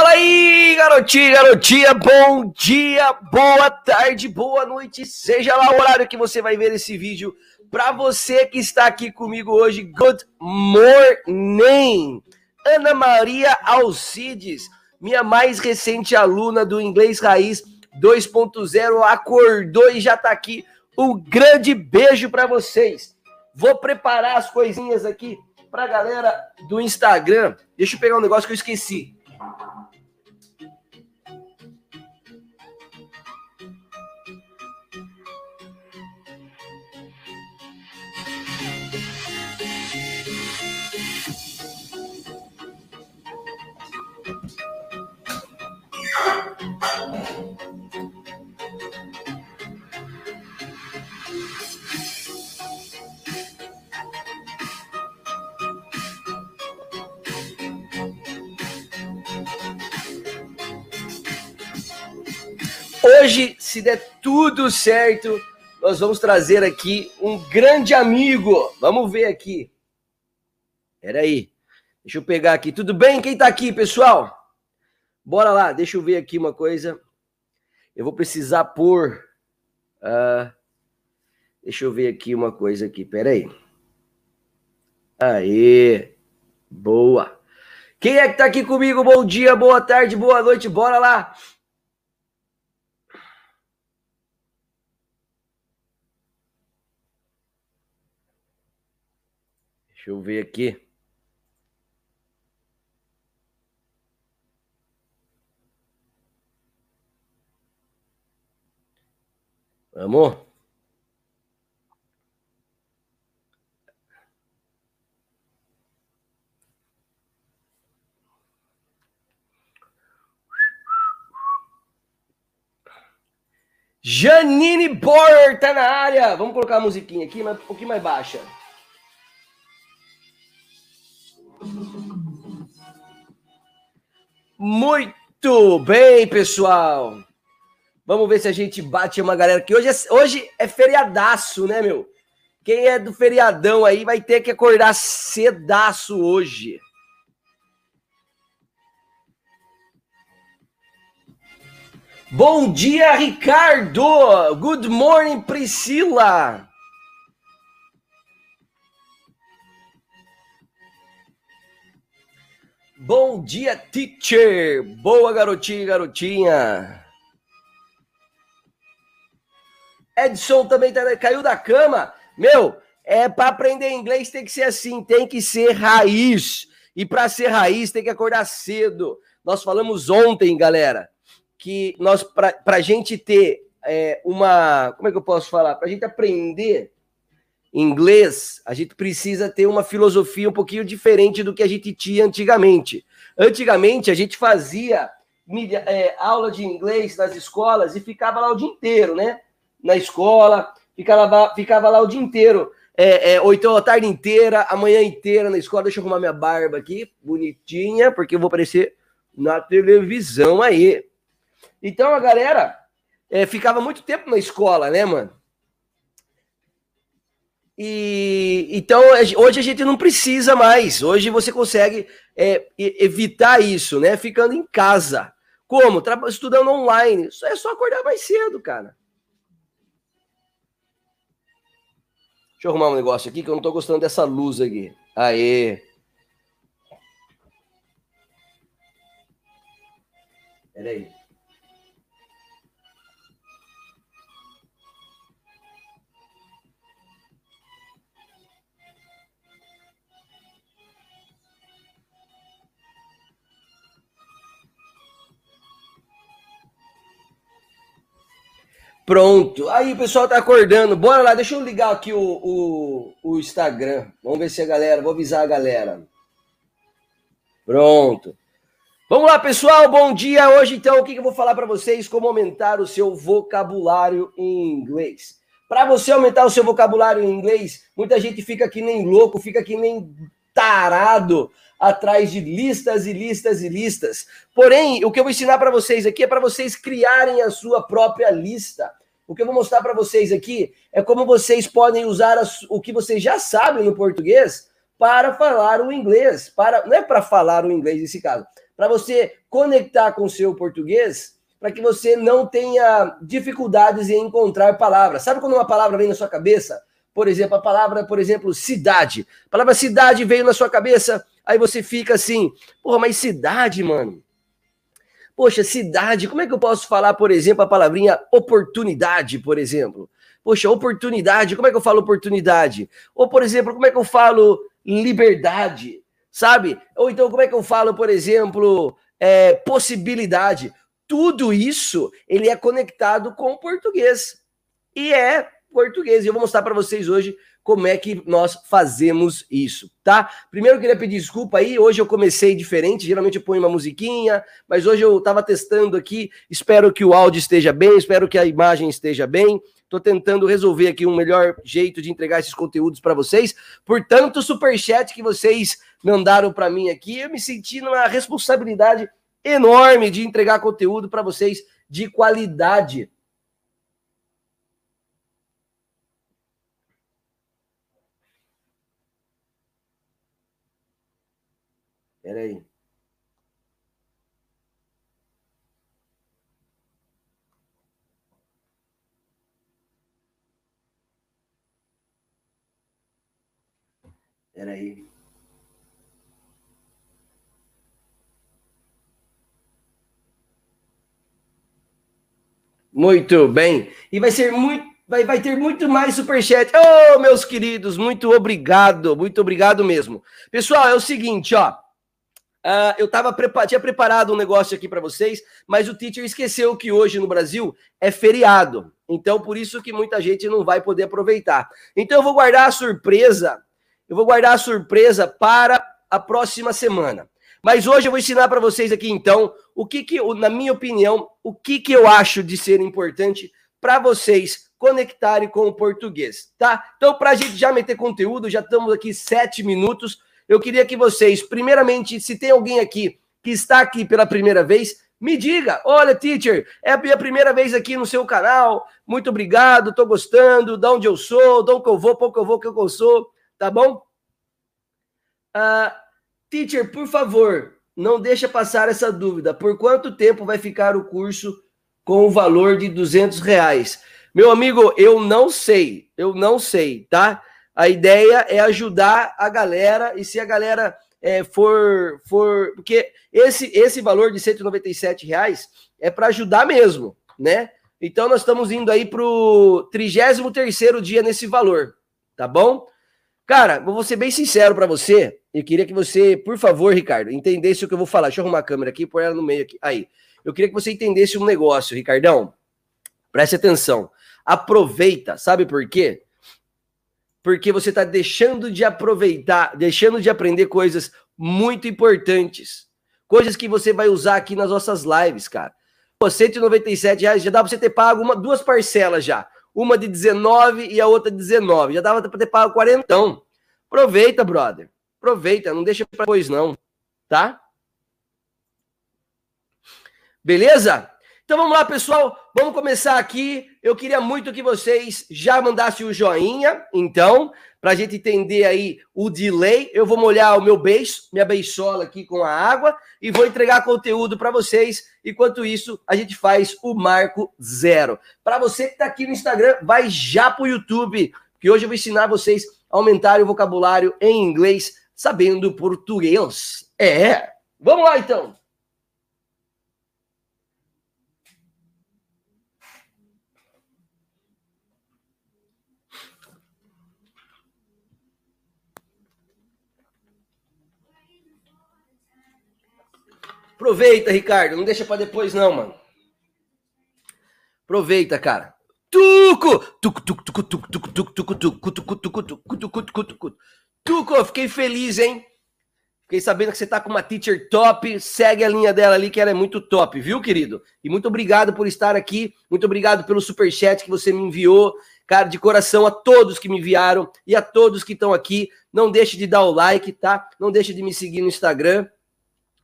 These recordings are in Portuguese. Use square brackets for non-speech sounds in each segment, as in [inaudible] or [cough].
Fala aí, garotinha, garotinha, bom dia, boa tarde, boa noite, seja lá o horário que você vai ver esse vídeo. Para você que está aqui comigo hoje, good morning! Ana Maria Alcides, minha mais recente aluna do Inglês Raiz 2.0, acordou e já está aqui. Um grande beijo para vocês. Vou preparar as coisinhas aqui para a galera do Instagram. Deixa eu pegar um negócio que eu esqueci. Hoje, se der tudo certo, nós vamos trazer aqui um grande amigo. Vamos ver aqui. Peraí. Deixa eu pegar aqui. Tudo bem? Quem tá aqui, pessoal? Bora lá. Deixa eu ver aqui uma coisa. Eu vou precisar pôr. Uh, deixa eu ver aqui uma coisa aqui. Peraí. Aê. Boa. Quem é que tá aqui comigo? Bom dia, boa tarde, boa noite. Bora lá. Deixa eu ver aqui. Vamos? Janine Borer tá na área. Vamos colocar a musiquinha aqui, mas um pouquinho mais baixa. Muito bem, pessoal. Vamos ver se a gente bate uma galera que hoje é, hoje é feriadaço, né, meu? Quem é do feriadão aí vai ter que acordar cedaço hoje. Bom dia, Ricardo. Good morning, Priscila. Bom dia, teacher! Boa, garotinha e garotinha! Edson também tá, caiu da cama. Meu, é para aprender inglês tem que ser assim, tem que ser raiz. E para ser raiz tem que acordar cedo. Nós falamos ontem, galera, que nós para a gente ter é, uma, como é que eu posso falar? Para a gente aprender inglês, a gente precisa ter uma filosofia um pouquinho diferente do que a gente tinha antigamente. Antigamente, a gente fazia é, aula de inglês nas escolas e ficava lá o dia inteiro, né? Na escola, ficava, ficava lá o dia inteiro. É, é, ou então a tarde inteira, a manhã inteira na escola. Deixa eu arrumar minha barba aqui, bonitinha, porque eu vou aparecer na televisão aí. Então a galera é, ficava muito tempo na escola, né, mano? E então hoje a gente não precisa mais. Hoje você consegue é, evitar isso, né? Ficando em casa. Como? Estudando online. Isso é só acordar mais cedo, cara. Deixa eu arrumar um negócio aqui que eu não tô gostando dessa luz aqui. Aê. Peraí. Pronto. Aí o pessoal tá acordando. Bora lá, deixa eu ligar aqui o, o, o Instagram. Vamos ver se a galera. Vou avisar a galera. Pronto. Vamos lá, pessoal. Bom dia. Hoje, então, o que eu vou falar para vocês? Como aumentar o seu vocabulário em inglês. Para você aumentar o seu vocabulário em inglês, muita gente fica que nem louco, fica que nem tarado atrás de listas e listas e listas. Porém, o que eu vou ensinar para vocês aqui é para vocês criarem a sua própria lista. O que eu vou mostrar para vocês aqui é como vocês podem usar o que vocês já sabem no português para falar o inglês, para não é para falar o inglês nesse caso, para você conectar com o seu português, para que você não tenha dificuldades em encontrar palavras. Sabe quando uma palavra vem na sua cabeça? Por exemplo, a palavra, por exemplo, cidade. A palavra cidade veio na sua cabeça, aí você fica assim, porra, mas cidade, mano. Poxa, cidade, como é que eu posso falar, por exemplo, a palavrinha oportunidade, por exemplo? Poxa, oportunidade, como é que eu falo oportunidade? Ou, por exemplo, como é que eu falo liberdade? Sabe? Ou então, como é que eu falo, por exemplo, é, possibilidade? Tudo isso, ele é conectado com o português. E é português. E eu vou mostrar para vocês hoje como é que nós fazemos isso, tá? Primeiro eu queria pedir desculpa aí, hoje eu comecei diferente, geralmente eu ponho uma musiquinha, mas hoje eu estava testando aqui, espero que o áudio esteja bem, espero que a imagem esteja bem. Estou tentando resolver aqui um melhor jeito de entregar esses conteúdos para vocês. Portanto, o superchat que vocês mandaram para mim aqui, eu me senti numa responsabilidade enorme de entregar conteúdo para vocês de qualidade. Peraí. Peraí. Muito bem. E vai ser muito. Vai, vai ter muito mais superchat. Oh, meus queridos, muito obrigado, muito obrigado mesmo. Pessoal, é o seguinte, ó. Uh, eu tava prepa tinha preparado um negócio aqui para vocês, mas o teacher esqueceu que hoje no Brasil é feriado. Então, por isso que muita gente não vai poder aproveitar. Então, eu vou guardar a surpresa. Eu vou guardar a surpresa para a próxima semana. Mas hoje eu vou ensinar para vocês aqui, então, o que, que, na minha opinião, o que, que eu acho de ser importante para vocês conectarem com o português, tá? Então, para a gente já meter conteúdo, já estamos aqui sete minutos eu queria que vocês, primeiramente, se tem alguém aqui que está aqui pela primeira vez, me diga, olha, teacher, é a minha primeira vez aqui no seu canal, muito obrigado, tô gostando, de onde eu sou, de onde eu vou, pouco eu vou, que eu sou, tá bom? Uh, teacher, por favor, não deixa passar essa dúvida, por quanto tempo vai ficar o curso com o valor de 200 reais? Meu amigo, eu não sei, eu não sei, tá? A ideia é ajudar a galera e se a galera é, for, for. Porque esse, esse valor de 197 reais é para ajudar mesmo, né? Então nós estamos indo aí para o 33 dia nesse valor, tá bom? Cara, vou ser bem sincero para você. Eu queria que você, por favor, Ricardo, entendesse o que eu vou falar. Deixa eu arrumar a câmera aqui, pôr ela no meio aqui. Aí. Eu queria que você entendesse um negócio, Ricardão. Preste atenção. Aproveita, sabe por quê? Porque você está deixando de aproveitar, deixando de aprender coisas muito importantes. Coisas que você vai usar aqui nas nossas lives, cara. Pô, 197 reais já dá para você ter pago uma, duas parcelas já. Uma de 19 e a outra de 19. Já dava para ter pago 40. Aproveita, brother. Aproveita, não deixa para depois não, tá? Beleza? Então vamos lá, pessoal. Vamos começar aqui. Eu queria muito que vocês já mandassem o joinha, então, para a gente entender aí o delay. Eu vou molhar o meu beijo, minha beisola aqui com a água e vou entregar conteúdo para vocês. Enquanto isso, a gente faz o marco zero. Para você que está aqui no Instagram, vai já para o YouTube, que hoje eu vou ensinar vocês a aumentar o vocabulário em inglês sabendo português. É. Vamos lá, então. Aproveita, Ricardo. Não deixa para depois, não, mano. Aproveita, cara. Tuco! Tuco, tuco, tuco, tuco, tuco, tuco, tuco, tuco, tuco, tuco, tuco, tuco, tuco, tuco. Tuco, fiquei feliz, hein? Fiquei sabendo que você tá com uma teacher top. Segue a linha dela ali, que ela é muito top, viu, querido? E muito obrigado por estar aqui. Muito obrigado pelo super chat que você me enviou. Cara, de coração a todos que me enviaram e a todos que estão aqui. Não deixe de dar o like, tá? Não deixe de me seguir no Instagram.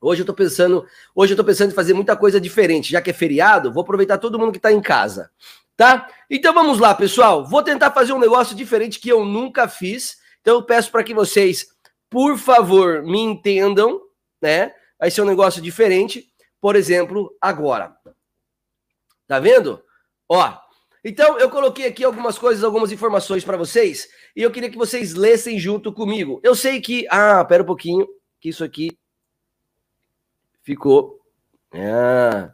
Hoje eu tô pensando, hoje eu tô pensando em fazer muita coisa diferente, já que é feriado, vou aproveitar todo mundo que tá em casa, tá? Então vamos lá, pessoal. Vou tentar fazer um negócio diferente que eu nunca fiz. Então eu peço para que vocês por favor, me entendam, né? Vai ser um negócio diferente. Por exemplo, agora. Tá vendo? Ó, então eu coloquei aqui algumas coisas, algumas informações para vocês e eu queria que vocês lessem junto comigo. Eu sei que, ah, pera um pouquinho, que isso aqui ficou. Ah,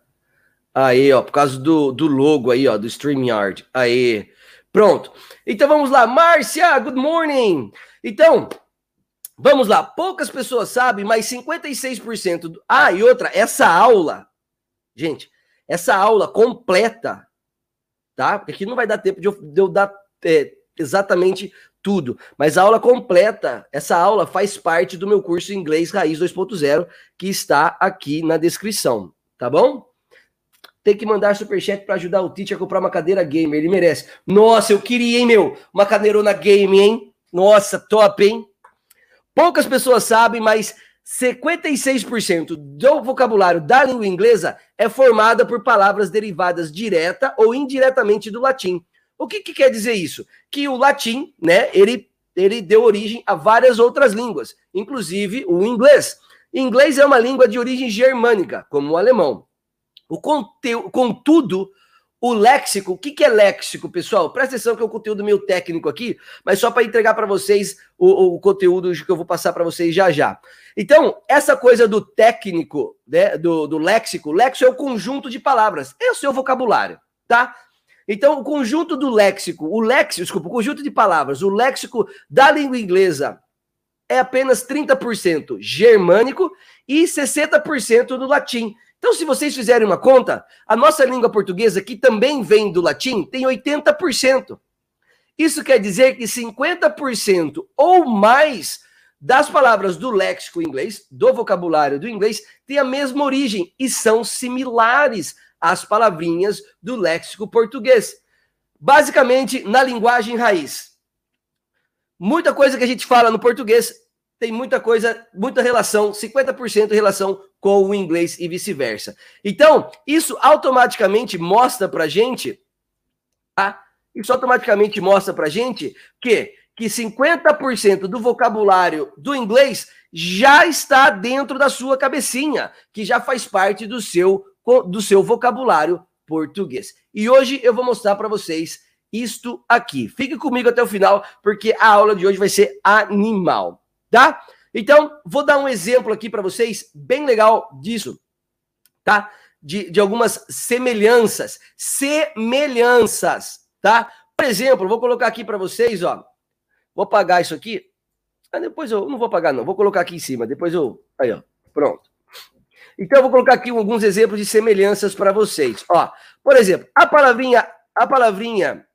aí, ó, por causa do, do logo aí, ó, do StreamYard. Aí, pronto. Então vamos lá, Márcia, good morning. Então, Vamos lá, poucas pessoas sabem, mas 56%. Do... Ah, e outra, essa aula, gente, essa aula completa, tá? Porque aqui não vai dar tempo de eu, de eu dar é, exatamente tudo, mas a aula completa, essa aula faz parte do meu curso Inglês Raiz 2.0, que está aqui na descrição, tá bom? Tem que mandar superchat para ajudar o Tite a comprar uma cadeira gamer, ele merece. Nossa, eu queria, hein, meu? Uma cadeirona game, hein? Nossa, top, hein? Poucas pessoas sabem, mas 56% do vocabulário da língua inglesa é formada por palavras derivadas direta ou indiretamente do latim. O que, que, quer dizer isso? Que o latim, né, ele, ele deu origem a várias outras línguas, inclusive o inglês. Inglês é uma língua de origem germânica, como o alemão. O conteúdo, contudo, o léxico, o que, que é léxico, pessoal? Presta atenção que é um conteúdo meio técnico aqui, mas só para entregar para vocês o, o, conteúdo que eu vou passar para vocês já já. Então, essa coisa do técnico, né, do, do léxico, léxico é o conjunto de palavras, é o seu vocabulário, tá? Então, o conjunto do léxico, o léxico, desculpa, o conjunto de palavras, o léxico da língua inglesa é apenas 30% germânico e 60% do latim. Então, se vocês fizerem uma conta, a nossa língua portuguesa, que também vem do latim, tem 80%. Isso quer dizer que 50% ou mais das palavras do léxico inglês, do vocabulário do inglês, tem a mesma origem e são similares às palavrinhas do léxico português. Basicamente, na linguagem raiz. Muita coisa que a gente fala no português tem muita coisa, muita relação, 50% relação com o inglês e vice-versa. Então, isso automaticamente mostra pra gente, tá? Isso automaticamente mostra pra gente que, que 50% do vocabulário do inglês já está dentro da sua cabecinha, que já faz parte do seu, do seu vocabulário português. E hoje eu vou mostrar para vocês isto aqui. Fique comigo até o final, porque a aula de hoje vai ser animal tá? Então, vou dar um exemplo aqui para vocês, bem legal disso, tá? De, de algumas semelhanças. Semelhanças, tá? Por exemplo, vou colocar aqui para vocês, ó. Vou apagar isso aqui. Ah, depois eu não vou apagar, não. Vou colocar aqui em cima. Depois eu. Aí, ó. Pronto. Então, eu vou colocar aqui alguns exemplos de semelhanças para vocês. Ó, por exemplo, a palavrinha, a palavrinha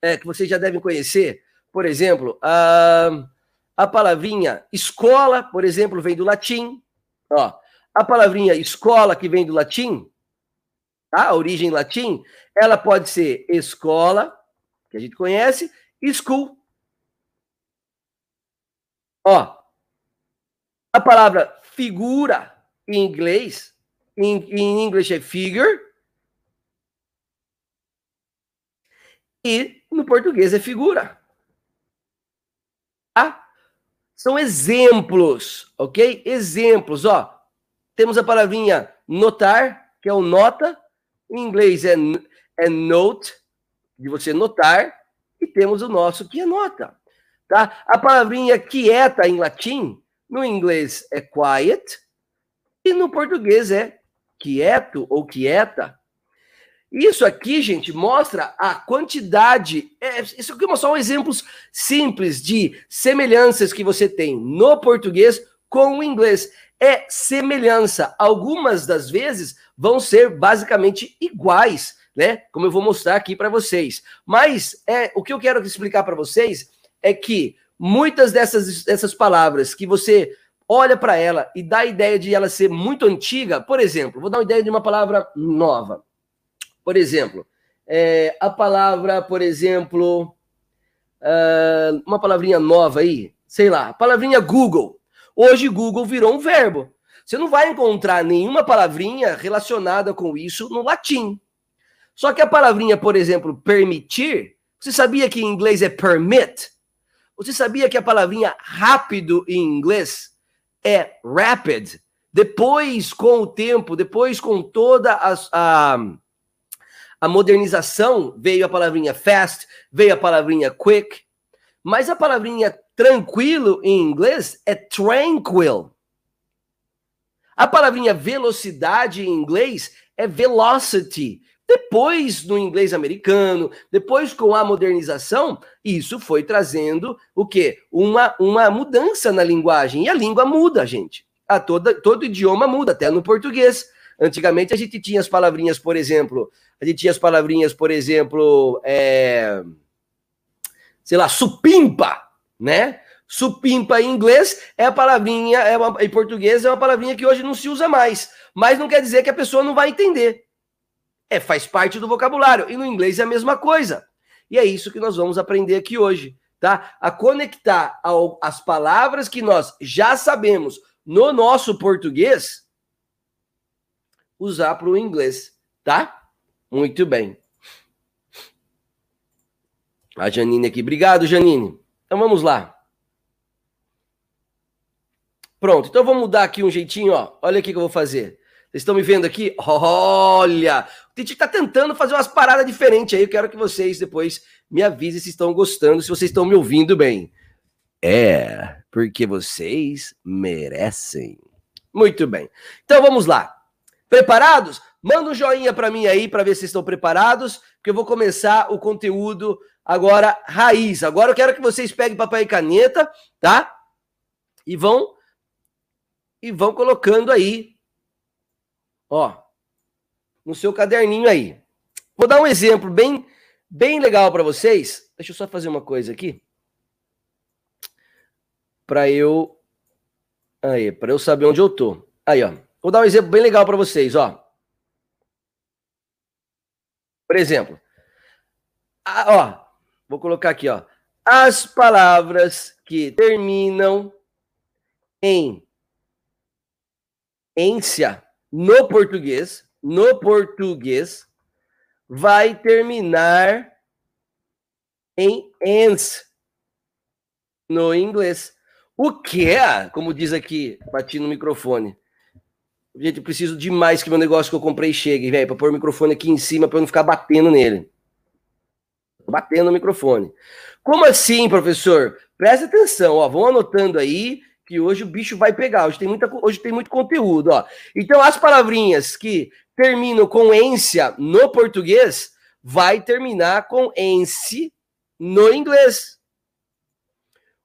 é, que vocês já devem conhecer, por exemplo, uh, a palavrinha escola, por exemplo, vem do latim. Ó, a palavrinha escola, que vem do latim, tá? a origem latim, ela pode ser escola, que a gente conhece, school. Ó, a palavra figura em inglês, em, inglês é figure, e no português é figura. Tá? São exemplos, ok? Exemplos, ó. Temos a palavrinha notar, que é o nota. Em inglês é, é note, de você notar. E temos o nosso que é nota, tá? A palavrinha quieta em latim, no inglês é quiet. E no português é quieto ou quieta. Isso aqui, gente, mostra a quantidade. É, isso aqui é só exemplos simples de semelhanças que você tem no português com o inglês. É semelhança. Algumas das vezes vão ser basicamente iguais, né? Como eu vou mostrar aqui para vocês. Mas é o que eu quero explicar para vocês é que muitas dessas, dessas palavras que você olha para ela e dá a ideia de ela ser muito antiga, por exemplo, vou dar uma ideia de uma palavra nova. Por exemplo, é, a palavra, por exemplo, uh, uma palavrinha nova aí, sei lá, palavrinha Google. Hoje Google virou um verbo. Você não vai encontrar nenhuma palavrinha relacionada com isso no latim. Só que a palavrinha, por exemplo, permitir, você sabia que em inglês é permit? Você sabia que a palavrinha rápido em inglês é rapid? Depois, com o tempo, depois com toda a, a, a modernização, veio a palavrinha fast, veio a palavrinha quick, mas a palavrinha tranquilo em inglês é tranquil. A palavrinha velocidade em inglês é velocity. Depois, no inglês americano, depois com a modernização, isso foi trazendo o quê? Uma, uma mudança na linguagem. E a língua muda, gente. A toda, todo idioma muda, até no português. Antigamente a gente tinha as palavrinhas, por exemplo, a gente tinha as palavrinhas, por exemplo, é, sei lá, supimpa, né? Supimpa em inglês é a palavrinha, é uma, em português é uma palavrinha que hoje não se usa mais. Mas não quer dizer que a pessoa não vai entender. É, faz parte do vocabulário. E no inglês é a mesma coisa. E é isso que nós vamos aprender aqui hoje, tá? A conectar ao, as palavras que nós já sabemos no nosso português, usar para o inglês, tá? Muito bem. A Janine aqui. Obrigado, Janine. Então vamos lá. Pronto, então vamos mudar aqui um jeitinho, ó. Olha aqui que eu vou fazer. Vocês estão me vendo aqui? Olha! O Titi tá tentando fazer umas paradas diferentes aí. Eu quero que vocês depois me avisem se estão gostando, se vocês estão me ouvindo bem. É, porque vocês merecem. Muito bem. Então vamos lá. Preparados? Manda um joinha para mim aí para ver se estão preparados, porque eu vou começar o conteúdo agora raiz. Agora eu quero que vocês peguem papel e caneta, tá? E vão e vão colocando aí, ó, no seu caderninho aí. Vou dar um exemplo bem bem legal para vocês. Deixa eu só fazer uma coisa aqui para eu aí, para eu saber onde eu tô. Aí, ó. Vou dar um exemplo bem legal para vocês, ó. Por exemplo, a, ó, vou colocar aqui, ó. As palavras que terminam em ência no português, no português, vai terminar em ens no inglês. O que é, como diz aqui, bati no microfone. Gente, eu preciso demais que meu negócio que eu comprei chegue, velho, para pôr o microfone aqui em cima para eu não ficar batendo nele. Batendo no microfone. Como assim, professor? Presta atenção, ó, vão anotando aí que hoje o bicho vai pegar. Hoje tem, muita, hoje tem muito conteúdo, ó. Então, as palavrinhas que terminam com ência no português vai terminar com ence no inglês.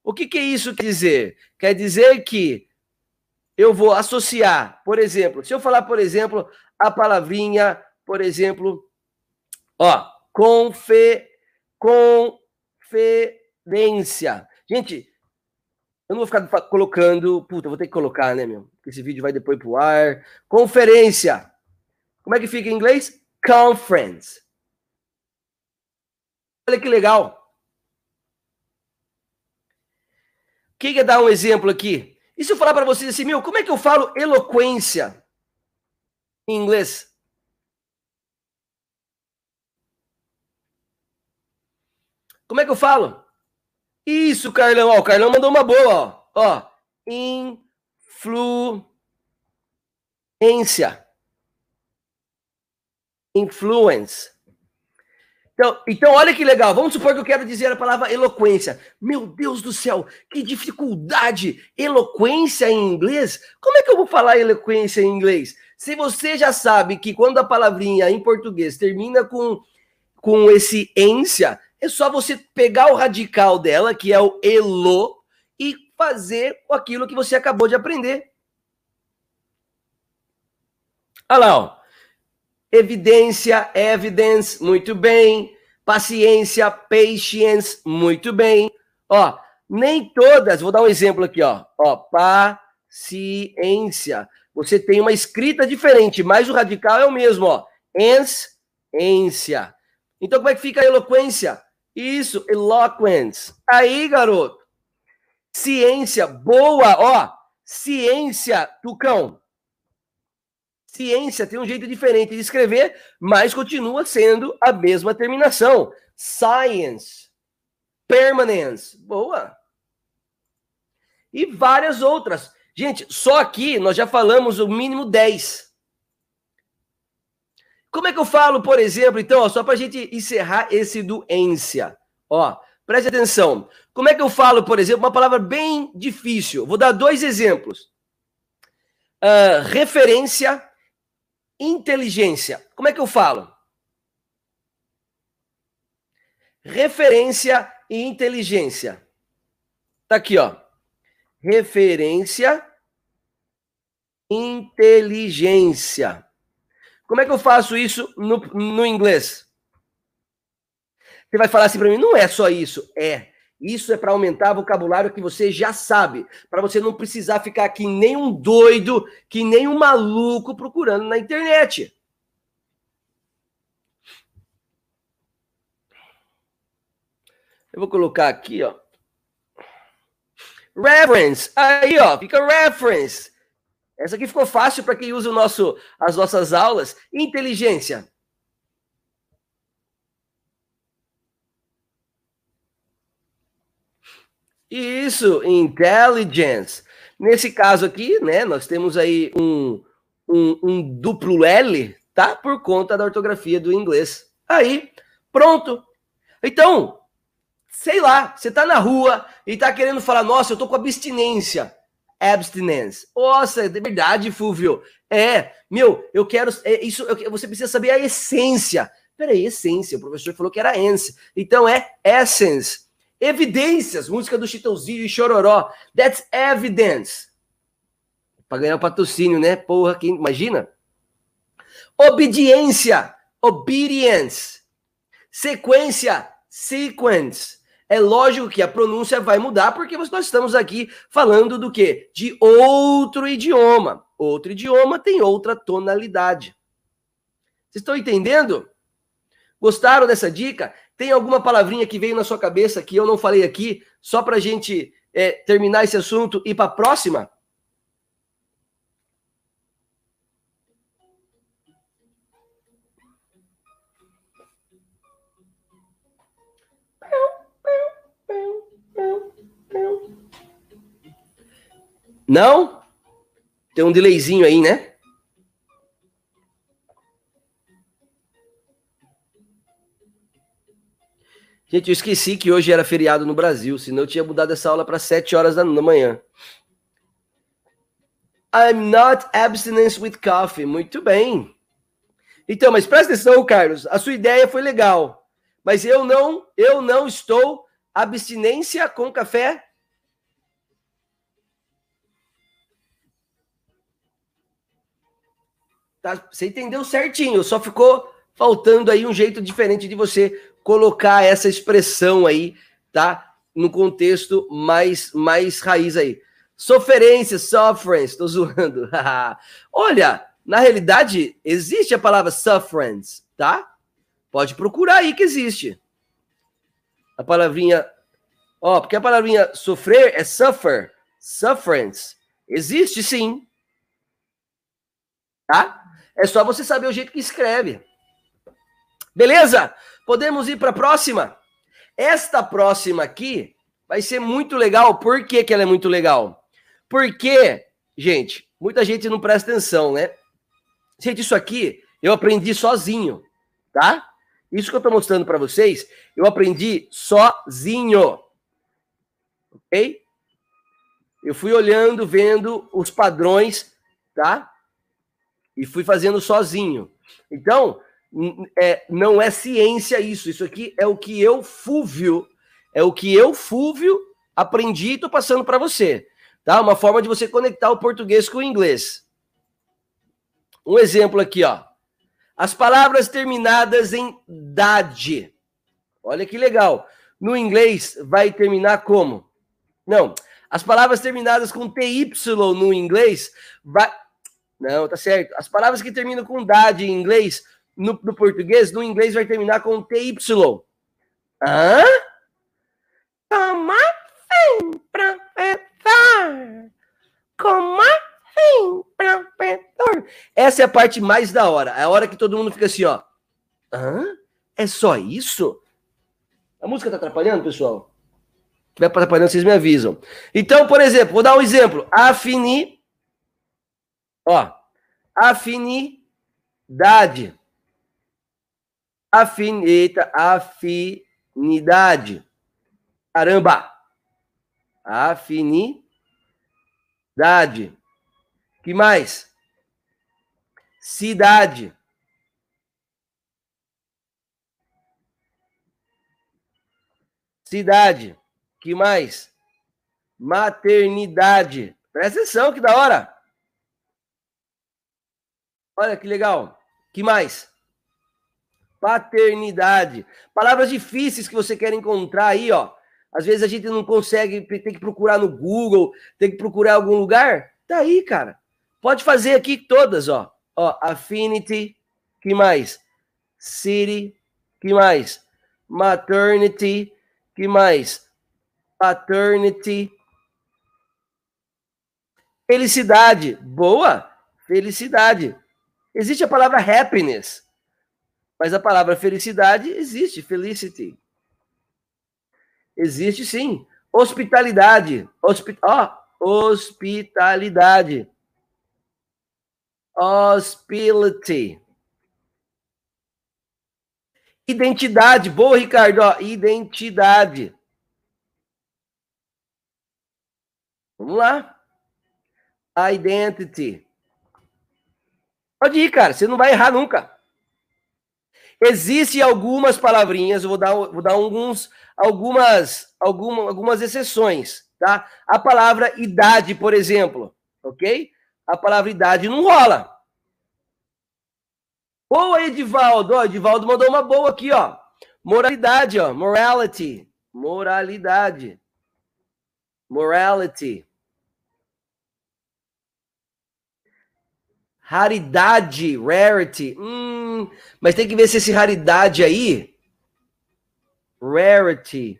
O que, que isso quer dizer? Quer dizer que eu vou associar, por exemplo, se eu falar, por exemplo, a palavrinha, por exemplo, ó, confe, conferência. Gente, eu não vou ficar colocando, puta, vou ter que colocar, né, meu? Porque esse vídeo vai depois pro ar. Conferência. Como é que fica em inglês? Conference. Olha que legal. Quem quer dar um exemplo aqui? E se eu falar para vocês assim, meu, como é que eu falo eloquência em inglês? Como é que eu falo? Isso, Carlão. Ó, o Carlão mandou uma boa, ó. Ó, influência. Influence. Então, então, olha que legal. Vamos supor que eu quero dizer a palavra eloquência. Meu Deus do céu, que dificuldade! Eloquência em inglês? Como é que eu vou falar eloquência em inglês? Se você já sabe que quando a palavrinha em português termina com, com esse ência, é só você pegar o radical dela, que é o elo, e fazer aquilo que você acabou de aprender. Olha lá, ó. Evidência, evidence, muito bem. Paciência, patience, muito bem. Ó, nem todas, vou dar um exemplo aqui, ó. Ó, paciência. Você tem uma escrita diferente, mas o radical é o mesmo, ó. Ens, ência. Então, como é que fica a eloquência? Isso, eloquence. Aí, garoto. Ciência, boa, ó. Ciência, Tucão. Ciência tem um jeito diferente de escrever, mas continua sendo a mesma terminação. Science. Permanence. Boa. e várias outras. Gente, só aqui nós já falamos o mínimo 10. Como é que eu falo, por exemplo, então, ó, só para a gente encerrar esse doência. Ó, preste atenção. Como é que eu falo, por exemplo, uma palavra bem difícil? Vou dar dois exemplos. Uh, referência, inteligência. Como é que eu falo? Referência e inteligência. Tá aqui, ó. Referência, inteligência. Como é que eu faço isso no, no inglês? Você vai falar assim para mim, não é só isso. É. Isso é para aumentar o vocabulário que você já sabe, para você não precisar ficar aqui nem um doido, que nem um maluco procurando na internet. Eu vou colocar aqui, ó. Reference. Aí, ó, fica reference. Essa aqui ficou fácil para quem usa o nosso, as nossas aulas. Inteligência. Isso, intelligence. Nesse caso aqui, né, nós temos aí um, um, um duplo L, tá? Por conta da ortografia do inglês. Aí, pronto. Então, sei lá, você tá na rua e tá querendo falar, nossa, eu tô com abstinência. Abstinence. Nossa, é verdade, Fúvio. É, meu, eu quero. É, isso, eu, você precisa saber a essência. Peraí, essência. O professor falou que era ence. Então é essence. Evidências. Música do Chitãozinho e Chororó. That's evidence. Para ganhar o patrocínio, né? Porra, quem imagina? Obediência. Obedience. Sequência. Sequence. É lógico que a pronúncia vai mudar, porque nós estamos aqui falando do quê? De outro idioma. Outro idioma tem outra tonalidade. Vocês estão entendendo? Gostaram dessa dica? Tem alguma palavrinha que veio na sua cabeça que eu não falei aqui, só para a gente é, terminar esse assunto e para a próxima? Não? Tem um delayzinho aí, né? Gente, eu esqueci que hoje era feriado no Brasil, senão eu tinha mudado essa aula para 7 horas da manhã. I'm not abstinence with coffee. Muito bem. Então, mas presta atenção, Carlos. A sua ideia foi legal, mas eu não, eu não estou abstinência com café Tá? Você entendeu certinho, só ficou faltando aí um jeito diferente de você colocar essa expressão aí, tá? No contexto mais, mais raiz aí. Soferência, sufferance, tô zoando. [laughs] Olha, na realidade, existe a palavra sufferance, tá? Pode procurar aí que existe. A palavrinha. Ó, porque a palavrinha sofrer é suffer, sufferance. Existe sim. Tá? É só você saber o jeito que escreve. Beleza? Podemos ir para a próxima? Esta próxima aqui vai ser muito legal. Por que, que ela é muito legal? Porque, gente, muita gente não presta atenção, né? Gente, isso aqui eu aprendi sozinho, tá? Isso que eu estou mostrando para vocês, eu aprendi sozinho. Ok? Eu fui olhando, vendo os padrões, tá? e fui fazendo sozinho. Então, é, não é ciência isso. Isso aqui é o que eu, Fúvio, é o que eu, Fúvio, aprendi e estou passando para você. Tá? Uma forma de você conectar o português com o inglês. Um exemplo aqui, ó. As palavras terminadas em dade. Olha que legal. No inglês vai terminar como? Não. As palavras terminadas com TY no inglês vai não, tá certo. As palavras que terminam com dade em inglês, no, no português, no inglês vai terminar com TY. Hã? Como assim, professor? Como assim, professor? Essa é a parte mais da hora. É a hora que todo mundo fica assim, ó. Hã? É só isso? A música tá atrapalhando, pessoal? estiver atrapalhando, vocês me avisam. Então, por exemplo, vou dar um exemplo. Afini. Ó. Afinidade. Afinita, afinidade. Caramba! Afinidade. Que mais? Cidade. Cidade. Que mais? Maternidade. Presta atenção, que da hora. Olha que legal. Que mais? Paternidade. Palavras difíceis que você quer encontrar aí, ó. Às vezes a gente não consegue, tem que procurar no Google, tem que procurar algum lugar. Tá aí, cara. Pode fazer aqui todas, ó. Ó, affinity, que mais? City, que mais? Maternity, que mais? Paternity. Felicidade. Boa. Felicidade. Existe a palavra happiness. Mas a palavra felicidade existe. Felicity. Existe sim. Hospitalidade. Hospi oh, hospitalidade. Hospitality. Identidade. Boa, Ricardo. Ó, identidade. Vamos lá. Identity. Pode ir, cara. Você não vai errar nunca. Existem algumas palavrinhas, eu vou dar, vou dar alguns, algumas, alguma, algumas exceções, tá? A palavra idade, por exemplo, ok? A palavra idade não rola. Boa, Edivaldo. Ó, Edivaldo mandou uma boa aqui, ó. Moralidade, ó. Morality. Moralidade. Morality. Raridade, rarity. Hum, mas tem que ver se esse raridade aí. Rarity.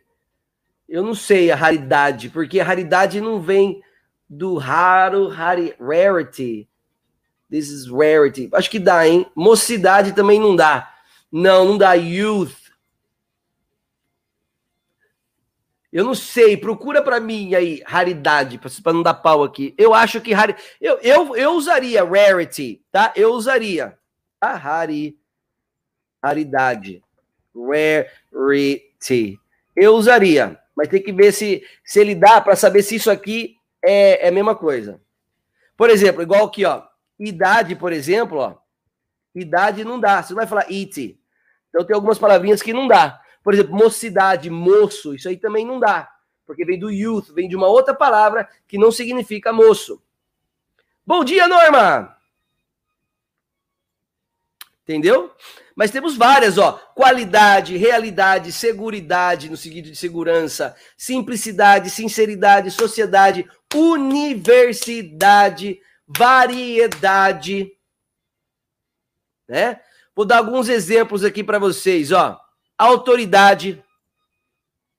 Eu não sei a raridade, porque a raridade não vem do raro, rari, rarity. This is rarity. Acho que dá, hein? Mocidade também não dá. Não, não dá. Youth. Eu não sei, procura para mim aí raridade, para não dar pau aqui. Eu acho que rari... eu, eu, eu usaria rarity, tá? Eu usaria a rari raridade. Rarity. Eu usaria, mas tem que ver se se ele dá para saber se isso aqui é, é a mesma coisa. Por exemplo, igual aqui, ó. Idade, por exemplo, ó. Idade não dá. Você não vai falar it. Então tem algumas palavrinhas que não dá. Por exemplo, mocidade, moço, isso aí também não dá, porque vem do youth, vem de uma outra palavra que não significa moço. Bom dia, Norma! Entendeu? Mas temos várias, ó. Qualidade, realidade, seguridade, no sentido de segurança, simplicidade, sinceridade, sociedade, universidade, variedade, né? Vou dar alguns exemplos aqui para vocês, ó autoridade.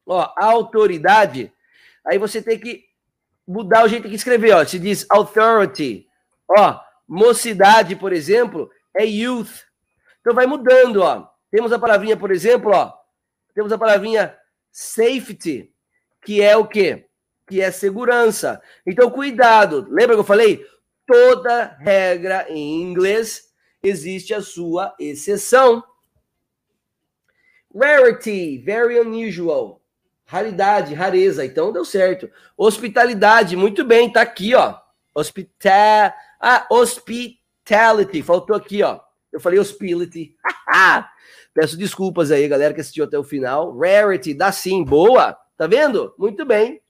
Ó, autoridade. Aí você tem que mudar o jeito que escrever, ó. Se diz authority. Ó, mocidade, por exemplo, é youth. Então vai mudando, ó. Temos a palavrinha, por exemplo, ó. Temos a palavrinha safety, que é o quê? Que é segurança. Então cuidado. Lembra que eu falei? Toda regra em inglês existe a sua exceção. Rarity, very unusual. Raridade, rareza. Então deu certo. Hospitalidade, muito bem, tá aqui, ó. Hospital. Ah, hospitality. Faltou aqui, ó. Eu falei hospitality. [laughs] Peço desculpas aí, galera que assistiu até o final. Rarity, dá sim, boa. Tá vendo? Muito bem.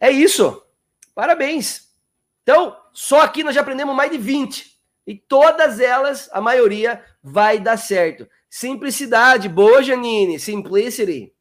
É isso. Parabéns. Então, só aqui nós já aprendemos mais de 20. E todas elas, a maioria, vai dar certo. Simplicidade, boa, Janine, simplicity.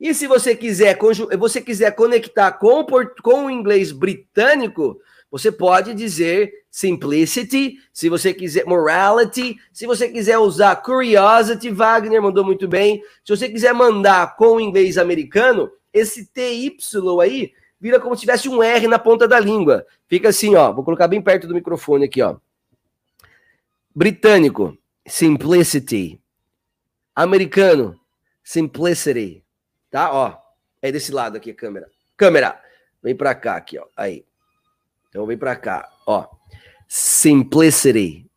E se você quiser, você quiser conectar com, com o inglês britânico, você pode dizer simplicity, se você quiser morality, se você quiser usar curiosity, Wagner mandou muito bem. Se você quiser mandar com o inglês americano, esse TY aí vira como se tivesse um R na ponta da língua. Fica assim, ó, vou colocar bem perto do microfone aqui, ó. Britânico simplicity. Americano, simplicity. Tá? Ó, É desse lado aqui a câmera. Câmera, vem para cá aqui, ó. Aí. Então vem para cá, ó. Simplicity.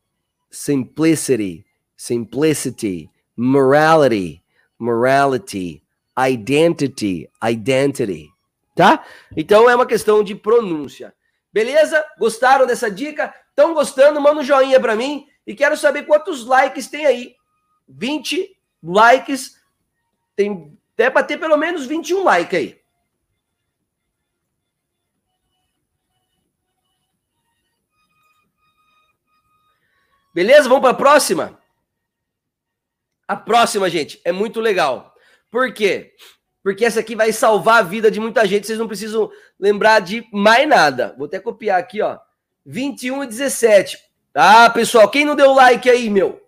Simplicity. Simplicity. Morality. Morality. Identity. Identity. Tá? Então é uma questão de pronúncia. Beleza? Gostaram dessa dica? Estão gostando? Manda um joinha para mim e quero saber quantos likes tem aí. 20 likes. Tem até para ter pelo menos 21 likes aí. Beleza? Vamos para a próxima? A próxima, gente, é muito legal. Por quê? Porque essa aqui vai salvar a vida de muita gente. Vocês não precisam lembrar de mais nada. Vou até copiar aqui, ó. 21 e 17. Tá, pessoal? Quem não deu like aí, meu?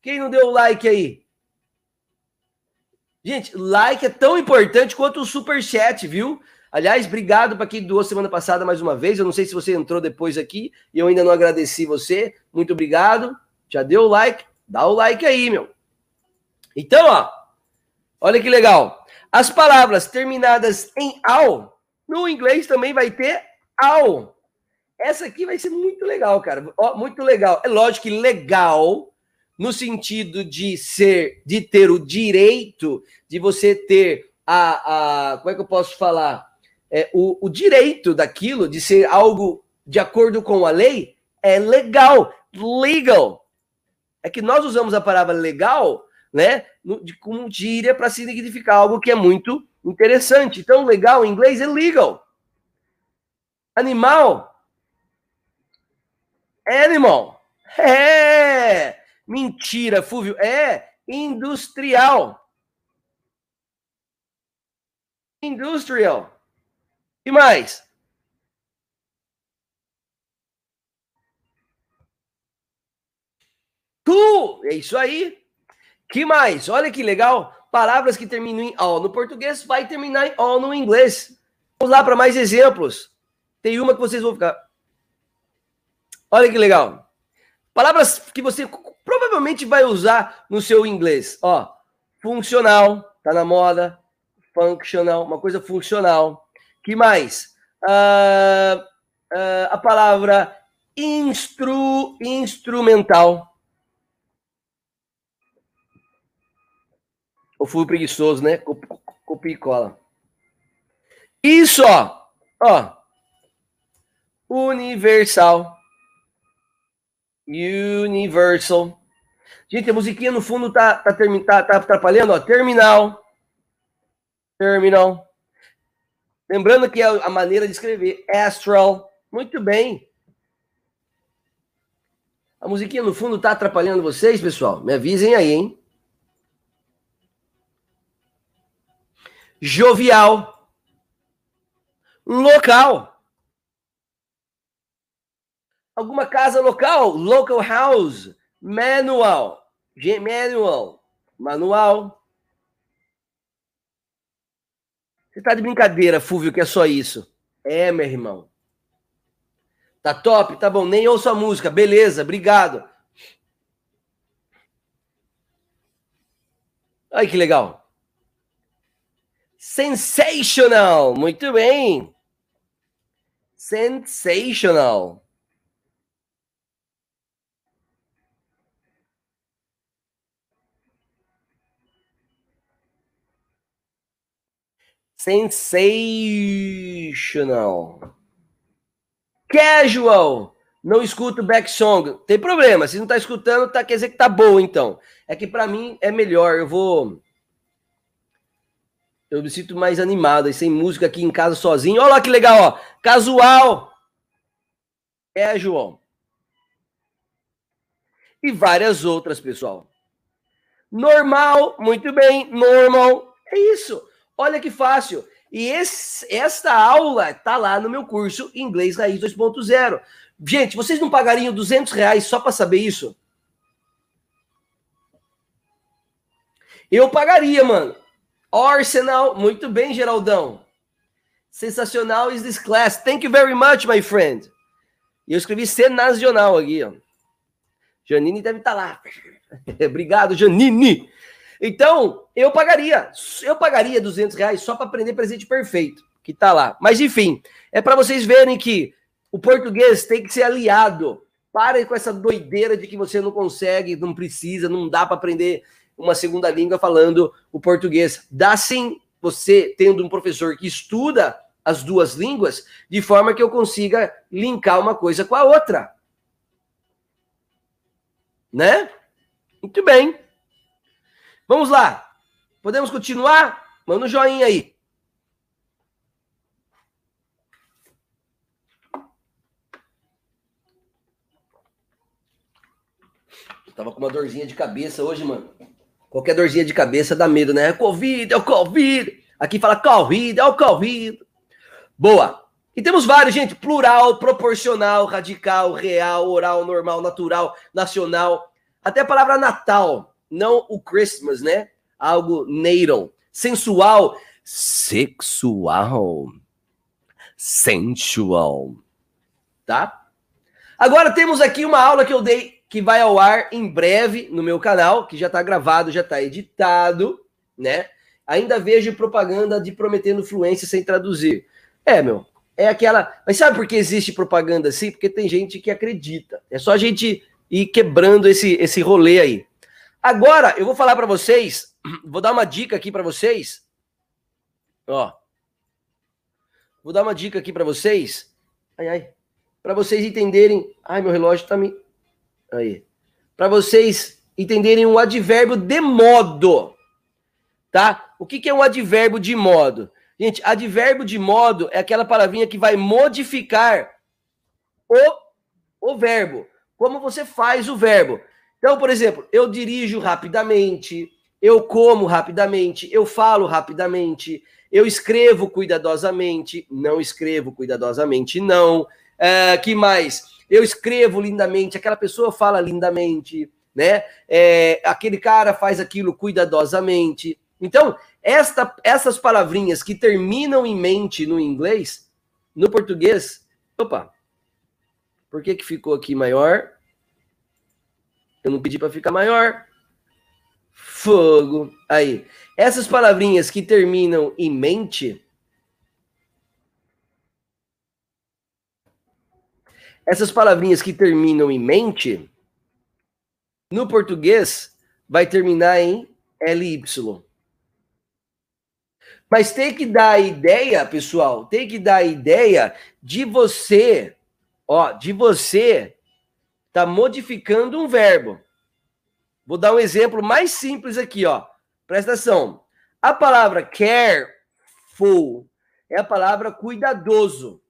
Quem não deu like aí? Gente, like é tão importante quanto o super chat, viu? Aliás, obrigado para quem doou semana passada mais uma vez. Eu não sei se você entrou depois aqui e eu ainda não agradeci você. Muito obrigado. Já deu o like? Dá o like aí, meu. Então, ó, olha que legal. As palavras terminadas em ao, no inglês também vai ter ao. Essa aqui vai ser muito legal, cara. Ó, muito legal. É lógico que legal no sentido de ser, de ter o direito de você ter a, a como é que eu posso falar? é, o, o direito daquilo de ser algo de acordo com a lei é legal, legal. É que nós usamos a palavra legal, né, de, como gíria para significar algo que é muito interessante. Então, legal em inglês é legal. Animal, animal. É! Mentira, Fúvio. É industrial. Industrial. E mais? Tu! É isso aí. Que mais? Olha que legal. Palavras que terminam em all no português vai terminar em all no inglês. Vamos lá para mais exemplos. Tem uma que vocês vão ficar. Olha que legal. Palavras que você provavelmente vai usar no seu inglês. Ó, funcional, tá na moda. Functional, uma coisa funcional que mais? Uh, uh, a palavra instru, instrumental. Eu fui preguiçoso, né? Copia e cola. Isso, ó. Ó. Universal. Universal. Gente, a musiquinha no fundo tá, tá, tá, tá atrapalhando, ó. Terminal. Terminal. Lembrando que é a maneira de escrever astral. Muito bem. A musiquinha no fundo tá atrapalhando vocês, pessoal? Me avisem aí, hein? Jovial. Local. Alguma casa local? Local house. Manual. Manual. Manual. Você tá de brincadeira, Fúvio, que é só isso. É, meu irmão. Tá top? Tá bom. Nem ouço a música. Beleza, obrigado. Olha que legal. Sensational. Muito bem. Sensational. Sensational. Casual. Não escuto back song. Tem problema. Se não tá escutando, tá, quer dizer que tá bom, então. É que para mim é melhor. Eu vou. Eu me sinto mais animado. E sem música aqui em casa sozinho. Olha lá que legal, ó. Casual. Casual. E várias outras, pessoal. Normal. Muito bem. Normal. É isso. Olha que fácil. E esse, esta aula tá lá no meu curso Inglês Raiz 2.0. Gente, vocês não pagariam 200 reais só para saber isso? Eu pagaria, mano. Arsenal, muito bem, Geraldão. Sensacional is this class. Thank you very much, my friend. E eu escrevi C nacional aqui, ó. Janine deve estar tá lá. [laughs] Obrigado, Janine. Então, eu pagaria. Eu pagaria 200 reais só para aprender presente perfeito, que tá lá. Mas, enfim, é para vocês verem que o português tem que ser aliado. Pare com essa doideira de que você não consegue, não precisa, não dá para aprender uma segunda língua falando o português. Dá sim, você tendo um professor que estuda as duas línguas, de forma que eu consiga linkar uma coisa com a outra. Né? Muito bem. Vamos lá. Podemos continuar? Manda um joinha aí. tava com uma dorzinha de cabeça hoje, mano. Qualquer dorzinha de cabeça dá medo, né? É Covid, é o Covid. Aqui fala Covid, é o Covid. Boa. E temos vários, gente. Plural, proporcional, radical, real, oral, normal, natural, nacional. Até a palavra Natal não o Christmas, né? Algo natal, sensual, sexual, sensual, tá? Agora temos aqui uma aula que eu dei que vai ao ar em breve no meu canal, que já está gravado, já está editado, né? Ainda vejo propaganda de prometendo fluência sem traduzir. É, meu, é aquela. Mas sabe por que existe propaganda assim? Porque tem gente que acredita. É só a gente ir quebrando esse, esse rolê aí. Agora, eu vou falar para vocês, [clears throat] vou dar uma dica aqui para vocês. Ó. Vou dar uma dica aqui para vocês. Ai, ai. Para vocês entenderem. Ai, meu relógio tá me. Aí. Para vocês entenderem um advérbio de modo. Tá? O que, que é um advérbio de modo? Gente, advérbio de modo é aquela palavrinha que vai modificar o, o verbo. Como você faz o verbo. Então, por exemplo, eu dirijo rapidamente, eu como rapidamente, eu falo rapidamente, eu escrevo cuidadosamente, não escrevo cuidadosamente, não. É, que mais? Eu escrevo lindamente, aquela pessoa fala lindamente, né? É, aquele cara faz aquilo cuidadosamente. Então, esta, essas palavrinhas que terminam em mente no inglês, no português, opa, por que que ficou aqui maior? Eu não pedi para ficar maior. Fogo. Aí. Essas palavrinhas que terminam em mente. Essas palavrinhas que terminam em mente. No português, vai terminar em LY. Mas tem que dar a ideia, pessoal, tem que dar a ideia de você, ó, de você está modificando um verbo. Vou dar um exemplo mais simples aqui, ó. Presta atenção. A palavra careful é a palavra cuidadoso.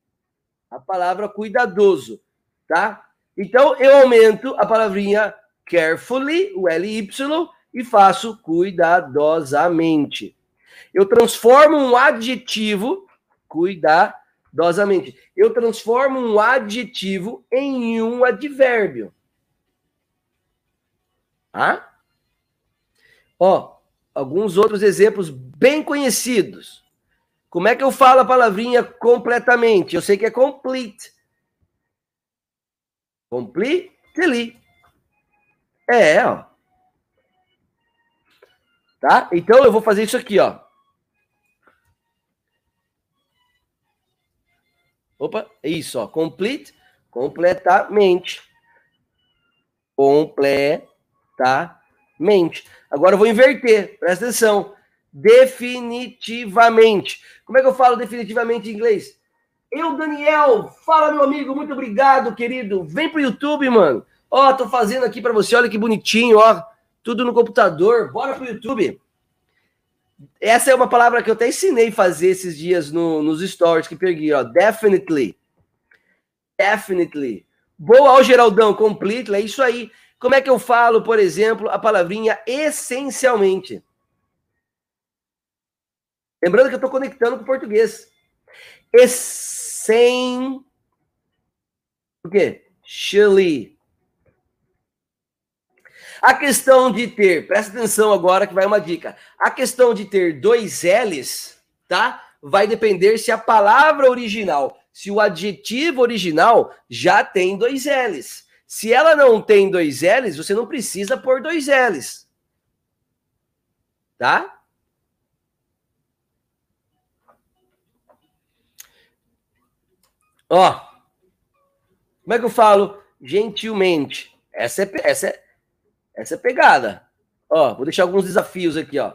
A palavra cuidadoso, tá? Então eu aumento a palavrinha carefully, o LY, e faço cuidadosamente. Eu transformo um adjetivo, cuidar dosamente. Eu transformo um adjetivo em um advérbio. Ah? Ó, alguns outros exemplos bem conhecidos. Como é que eu falo a palavrinha completamente? Eu sei que é complete. Completely. É, ó. Tá? Então eu vou fazer isso aqui, ó. Opa, é isso, ó. Complete, completamente. Completamente. Agora eu vou inverter, presta atenção. Definitivamente. Como é que eu falo definitivamente em inglês? Eu, Daniel, fala, meu amigo, muito obrigado, querido. Vem pro YouTube, mano. Ó, tô fazendo aqui para você, olha que bonitinho, ó. Tudo no computador. Bora pro YouTube. Essa é uma palavra que eu até ensinei a fazer esses dias no, nos stories que peguei, ó. Definitely. Definitely. Boa ao Geraldão, completely, é isso aí. Como é que eu falo, por exemplo, a palavrinha essencialmente? Lembrando que eu estou conectando com o português. Essen... O quê? Chile. A questão de ter, presta atenção agora que vai uma dica. A questão de ter dois L's, tá? Vai depender se a palavra original, se o adjetivo original já tem dois L's. Se ela não tem dois L's, você não precisa pôr dois L's. tá? Ó, como é que eu falo gentilmente? Essa é, essa é, essa é pegada. Ó, vou deixar alguns desafios aqui, ó.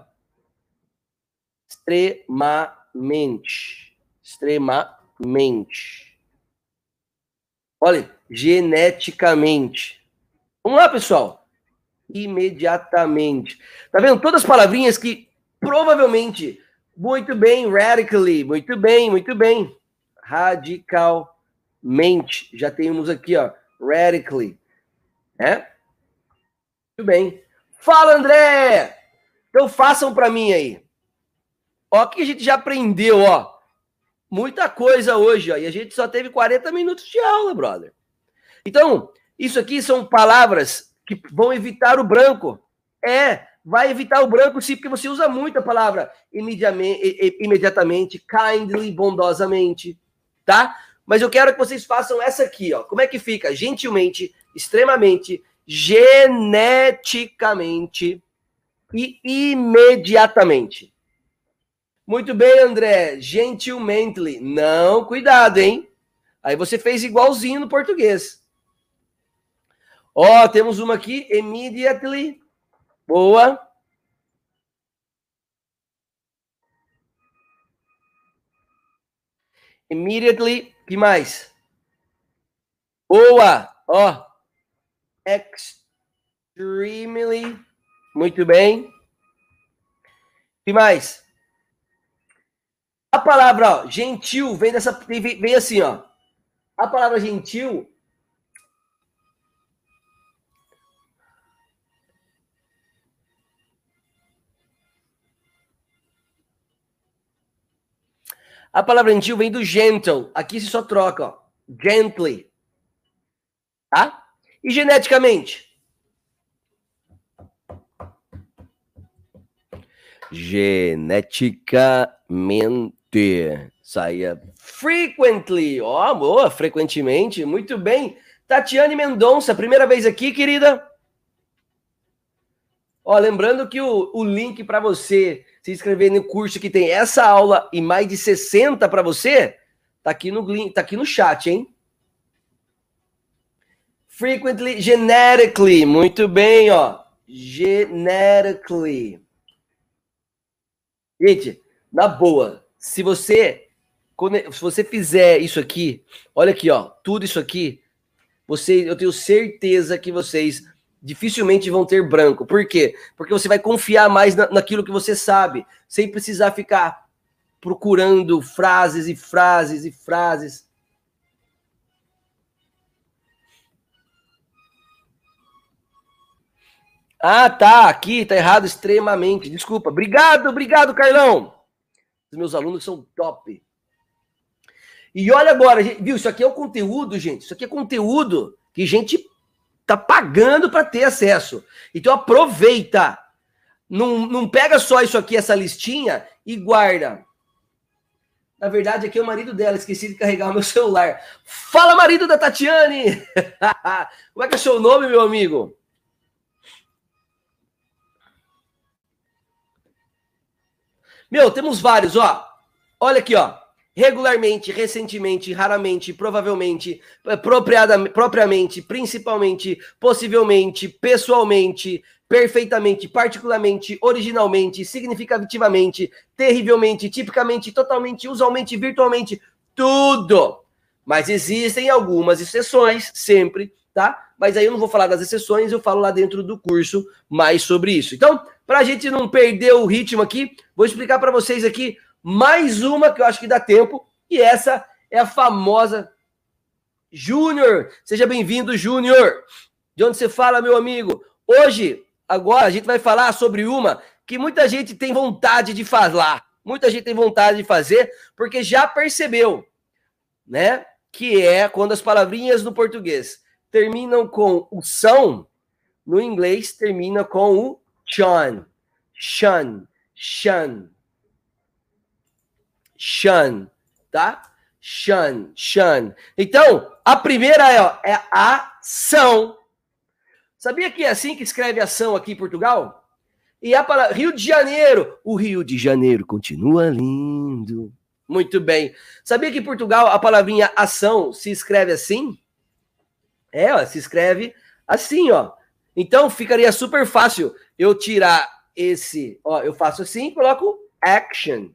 Extremamente. Extremamente. Olha, geneticamente. Vamos lá, pessoal. Imediatamente. Tá vendo? Todas as palavrinhas que provavelmente. Muito bem, radically. Muito bem, muito bem. Radicalmente. Já temos aqui, ó. Radically. É? Muito bem. Fala, André! Então façam para mim aí. Ó, que a gente já aprendeu, ó. Muita coisa hoje, ó. E a gente só teve 40 minutos de aula, brother. Então, isso aqui são palavras que vão evitar o branco. É, vai evitar o branco sim, porque você usa muito a palavra imediatamente, imediatamente kindly, bondosamente, tá? Mas eu quero que vocês façam essa aqui, ó. Como é que fica? Gentilmente, extremamente, geneticamente e imediatamente. Muito bem, André. Gentilmente. Não, cuidado, hein? Aí você fez igualzinho no português. Ó, temos uma aqui. Immediately. Boa. Immediately. que mais? Boa. Ó extremely. Muito bem. que mais? A palavra ó, gentil vem dessa vem assim, ó. A palavra gentil A palavra gentil vem do gentle. Aqui se só troca, ó. Gently. Tá? E geneticamente? Geneticamente. Saía frequently. Ó, oh, boa, frequentemente. Muito bem. Tatiane Mendonça, primeira vez aqui, querida. Ó, lembrando que o, o link para você se inscrever no curso que tem essa aula e mais de 60 para você, tá aqui no tá aqui no chat, hein? Frequently, genetically. Muito bem, ó. Genetically. Gente, na boa, se você se você fizer isso aqui, olha aqui, ó, tudo isso aqui, você, eu tenho certeza que vocês dificilmente vão ter branco. Por quê? Porque você vai confiar mais na, naquilo que você sabe, sem precisar ficar procurando frases e frases e frases. Ah, tá, aqui tá errado extremamente. Desculpa. Obrigado, obrigado, Carlão. Os meus alunos são top. E olha agora, viu? Isso aqui é o conteúdo, gente. Isso aqui é conteúdo que gente tá pagando para ter acesso. Então aproveita. Não, não pega só isso aqui, essa listinha, e guarda. Na verdade, aqui é o marido dela. Esqueci de carregar o meu celular. Fala, marido da Tatiane! [laughs] Como é que é o seu nome, meu amigo? Meu, temos vários, ó. Olha aqui, ó. Regularmente, recentemente, raramente, provavelmente, eh, propriamente, principalmente, possivelmente, pessoalmente, perfeitamente, particularmente, originalmente, significativamente, terrivelmente, tipicamente, totalmente, usualmente, virtualmente, tudo. Mas existem algumas exceções, sempre, tá? Mas aí eu não vou falar das exceções, eu falo lá dentro do curso mais sobre isso. Então, para a gente não perder o ritmo aqui, vou explicar para vocês aqui mais uma que eu acho que dá tempo, e essa é a famosa Júnior. Seja bem-vindo, Júnior. De onde você fala, meu amigo? Hoje, agora, a gente vai falar sobre uma que muita gente tem vontade de falar. Muita gente tem vontade de fazer, porque já percebeu, né? Que é quando as palavrinhas no português terminam com o são, no inglês termina com o Sean. Sean. Sean. Sean. Tá? Sean. Sean. Então, a primeira é, ó, é ação. Sabia que é assim que escreve ação aqui em Portugal? E a palavra Rio de Janeiro. O Rio de Janeiro continua lindo. Muito bem. Sabia que em Portugal a palavrinha ação se escreve assim? É, ó, se escreve assim, ó. Então ficaria super fácil eu tirar esse, ó, eu faço assim, coloco action.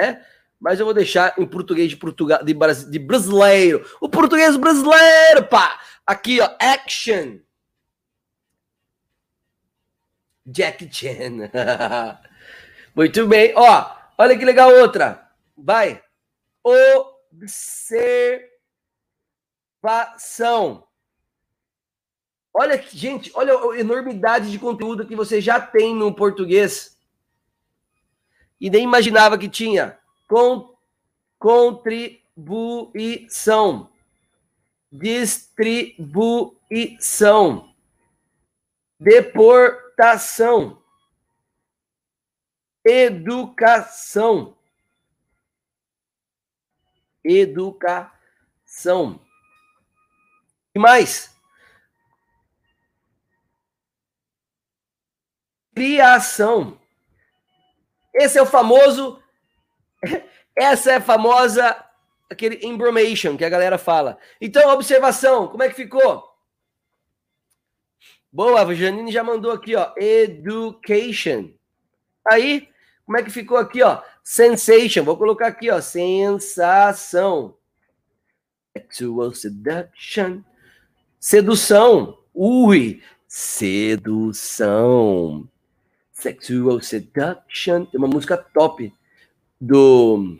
É? Mas eu vou deixar em português de Portugal, de, de brasileiro. O português brasileiro, pá. Aqui, ó, action. Jack Chan. [laughs] Muito bem. Ó, olha que legal outra. Vai. Observação. Olha, gente, olha a enormidade de conteúdo que você já tem no português. E nem imaginava que tinha. Contribuição. Distribuição. Deportação. Educação. Educação. E mais? criação. Esse é o famoso, [laughs] essa é a famosa, aquele embromation que a galera fala. Então, observação, como é que ficou? Boa, a Janine já mandou aqui, ó, education. Aí, como é que ficou aqui, ó? Sensation, vou colocar aqui, ó, sensação. Sexual seduction. Sedução. Ui, sedução. Sexual Seduction. Tem uma música top do.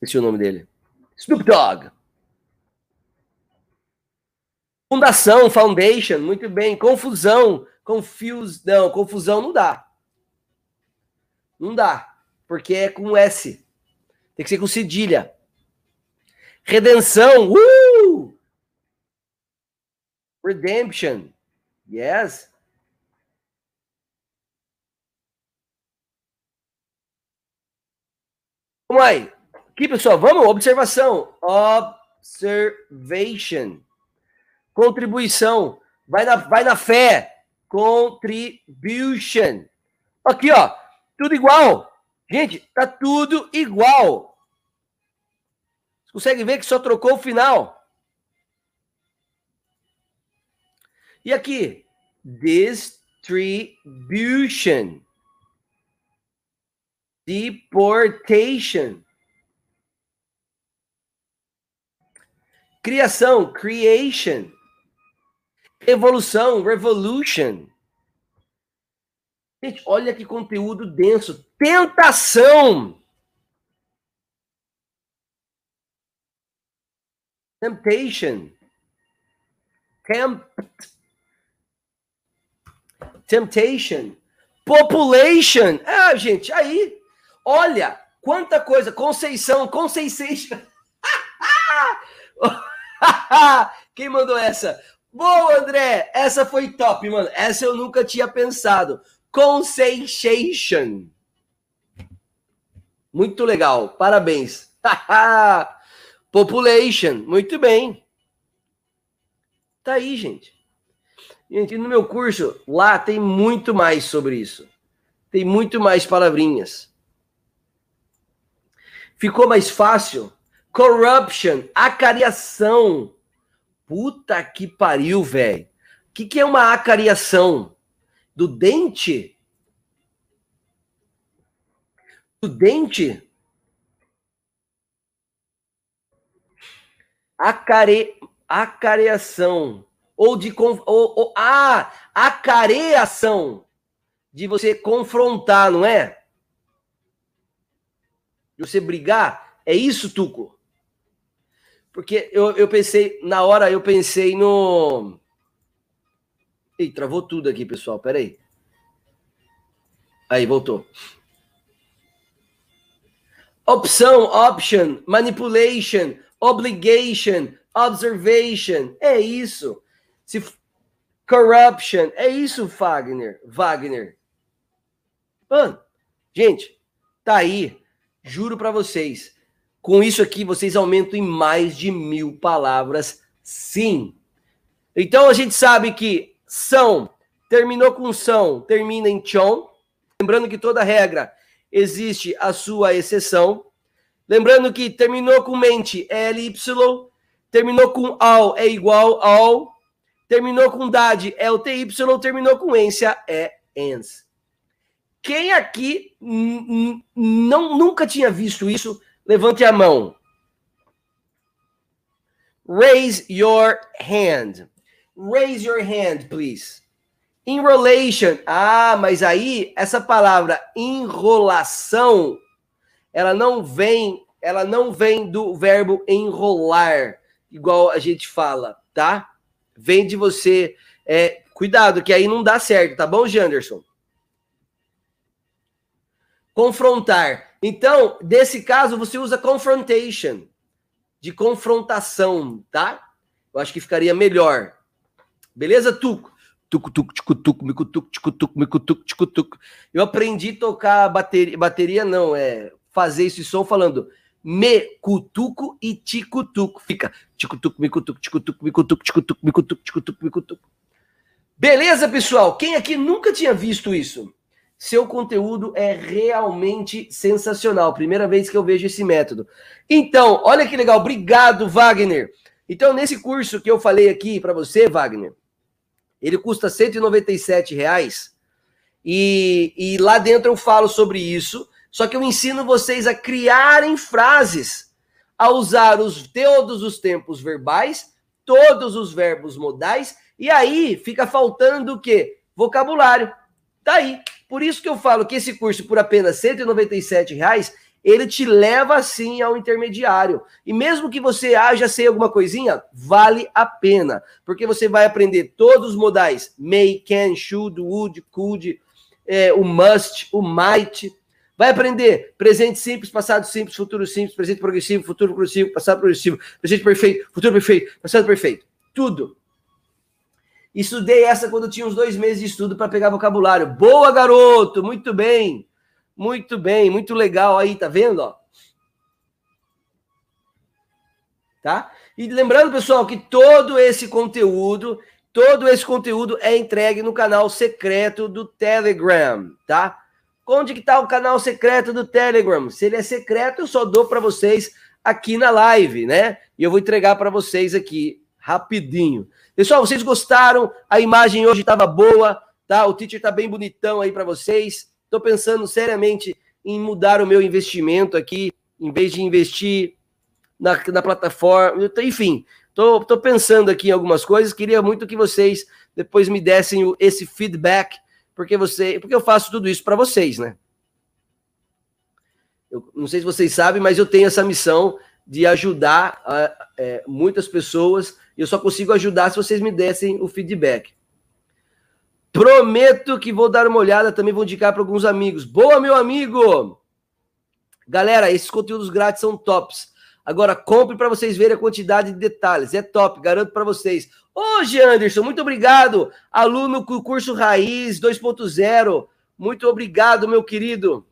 É o nome dele. Snoop Dogg. Fundação, Foundation, muito bem. Confusão, confuse, não, confusão não dá. Não dá, porque é com S. Tem que ser com cedilha. Redenção, uh! Redemption, yes. Vamos aí. Aqui, pessoal, vamos? Observação. Observation. Contribuição. Vai na, vai na fé. Contribution. Aqui, ó. Tudo igual. Gente, tá tudo igual. Você consegue ver que só trocou o final. E aqui? Distribution. Deportation. Criação, creation. Evolução, revolution. Gente, olha que conteúdo denso. Tentação. Temptation. Tempt. Temptation. Population. Ah, gente, aí Olha, quanta coisa. Conceição, Conceição. [laughs] Quem mandou essa? Boa, André! Essa foi top, mano. Essa eu nunca tinha pensado. Conceição. Muito legal. Parabéns. [laughs] Population. Muito bem. Tá aí, gente. Gente, no meu curso, lá tem muito mais sobre isso. Tem muito mais palavrinhas. Ficou mais fácil? Corruption, acariação. Puta que pariu, velho. O que, que é uma acariação? Do dente? Do dente? Acare, acareação. Ou de. Ou, ou, ah, acareação. De você confrontar, não é? de você brigar, é isso, Tuco? Porque eu, eu pensei, na hora eu pensei no. Ih, travou tudo aqui, pessoal, peraí. Aí, voltou. Opção, option, manipulation, obligation, observation. É isso. Se corruption, é isso, Wagner. Wagner. Mano, gente, tá aí Juro para vocês. Com isso aqui, vocês aumentam em mais de mil palavras, sim. Então a gente sabe que são terminou com são, termina em chon. Lembrando que toda regra existe a sua exceção. Lembrando que terminou com mente é LY, terminou com ao é igual ao, terminou com dade é o TY, terminou com ência é ens. Quem aqui não nunca tinha visto isso, levante a mão. Raise your hand. Raise your hand, please. Enrolation. Ah, mas aí essa palavra enrolação, ela não vem, ela não vem do verbo enrolar, igual a gente fala, tá? Vem de você. É, cuidado, que aí não dá certo, tá bom, Janderson? Confrontar. Então, desse caso, você usa confrontation, de confrontação, tá? Eu acho que ficaria melhor. Beleza, Tuco? Tuco, tuco, tico, tuco, mico, tuco, tico, tuco, mico, tuco, tico, tuco. Eu aprendi a tocar bateria, bateria não, é fazer esse som falando me, cutuco e ticutuco. Fica ticutuco, micutuco, ticutuco, micutuco, ticutuco, micutuco, ticutuco, micutuco. Beleza, pessoal? Quem aqui nunca tinha visto isso? Seu conteúdo é realmente sensacional. Primeira vez que eu vejo esse método. Então, olha que legal. Obrigado, Wagner. Então, nesse curso que eu falei aqui para você, Wagner, ele custa 197 reais. E, e lá dentro eu falo sobre isso. Só que eu ensino vocês a criarem frases, a usar os, todos os tempos verbais, todos os verbos modais, e aí fica faltando o quê? Vocabulário. Tá aí. Por isso que eu falo que esse curso, por apenas 197 reais, ele te leva assim ao intermediário. E mesmo que você haja sei alguma coisinha, vale a pena, porque você vai aprender todos os modais: may, can, should, would, could, é, o must, o might. Vai aprender presente simples, passado simples, futuro simples, presente progressivo, futuro progressivo, passado progressivo, presente perfeito, futuro perfeito, passado perfeito. Tudo. Estudei essa quando tinha uns dois meses de estudo para pegar vocabulário. Boa, garoto! Muito bem. Muito bem, muito legal aí, tá vendo? Ó? Tá? E lembrando, pessoal, que todo esse conteúdo, todo esse conteúdo é entregue no canal secreto do Telegram, tá? Onde que tá o canal secreto do Telegram? Se ele é secreto, eu só dou para vocês aqui na live, né? E eu vou entregar para vocês aqui rapidinho. Pessoal, vocês gostaram? A imagem hoje estava boa, tá? O teacher tá bem bonitão aí para vocês. Estou pensando seriamente em mudar o meu investimento aqui, em vez de investir na, na plataforma. Enfim, estou pensando aqui em algumas coisas. Queria muito que vocês depois me dessem esse feedback, porque você, porque eu faço tudo isso para vocês, né? Eu não sei se vocês sabem, mas eu tenho essa missão de ajudar a, é, muitas pessoas. E eu só consigo ajudar se vocês me dessem o feedback. Prometo que vou dar uma olhada, também vou indicar para alguns amigos. Boa, meu amigo! Galera, esses conteúdos grátis são tops. Agora, compre para vocês verem a quantidade de detalhes. É top, garanto para vocês. Hoje, Anderson, muito obrigado. Aluno do curso Raiz 2.0. Muito obrigado, meu querido.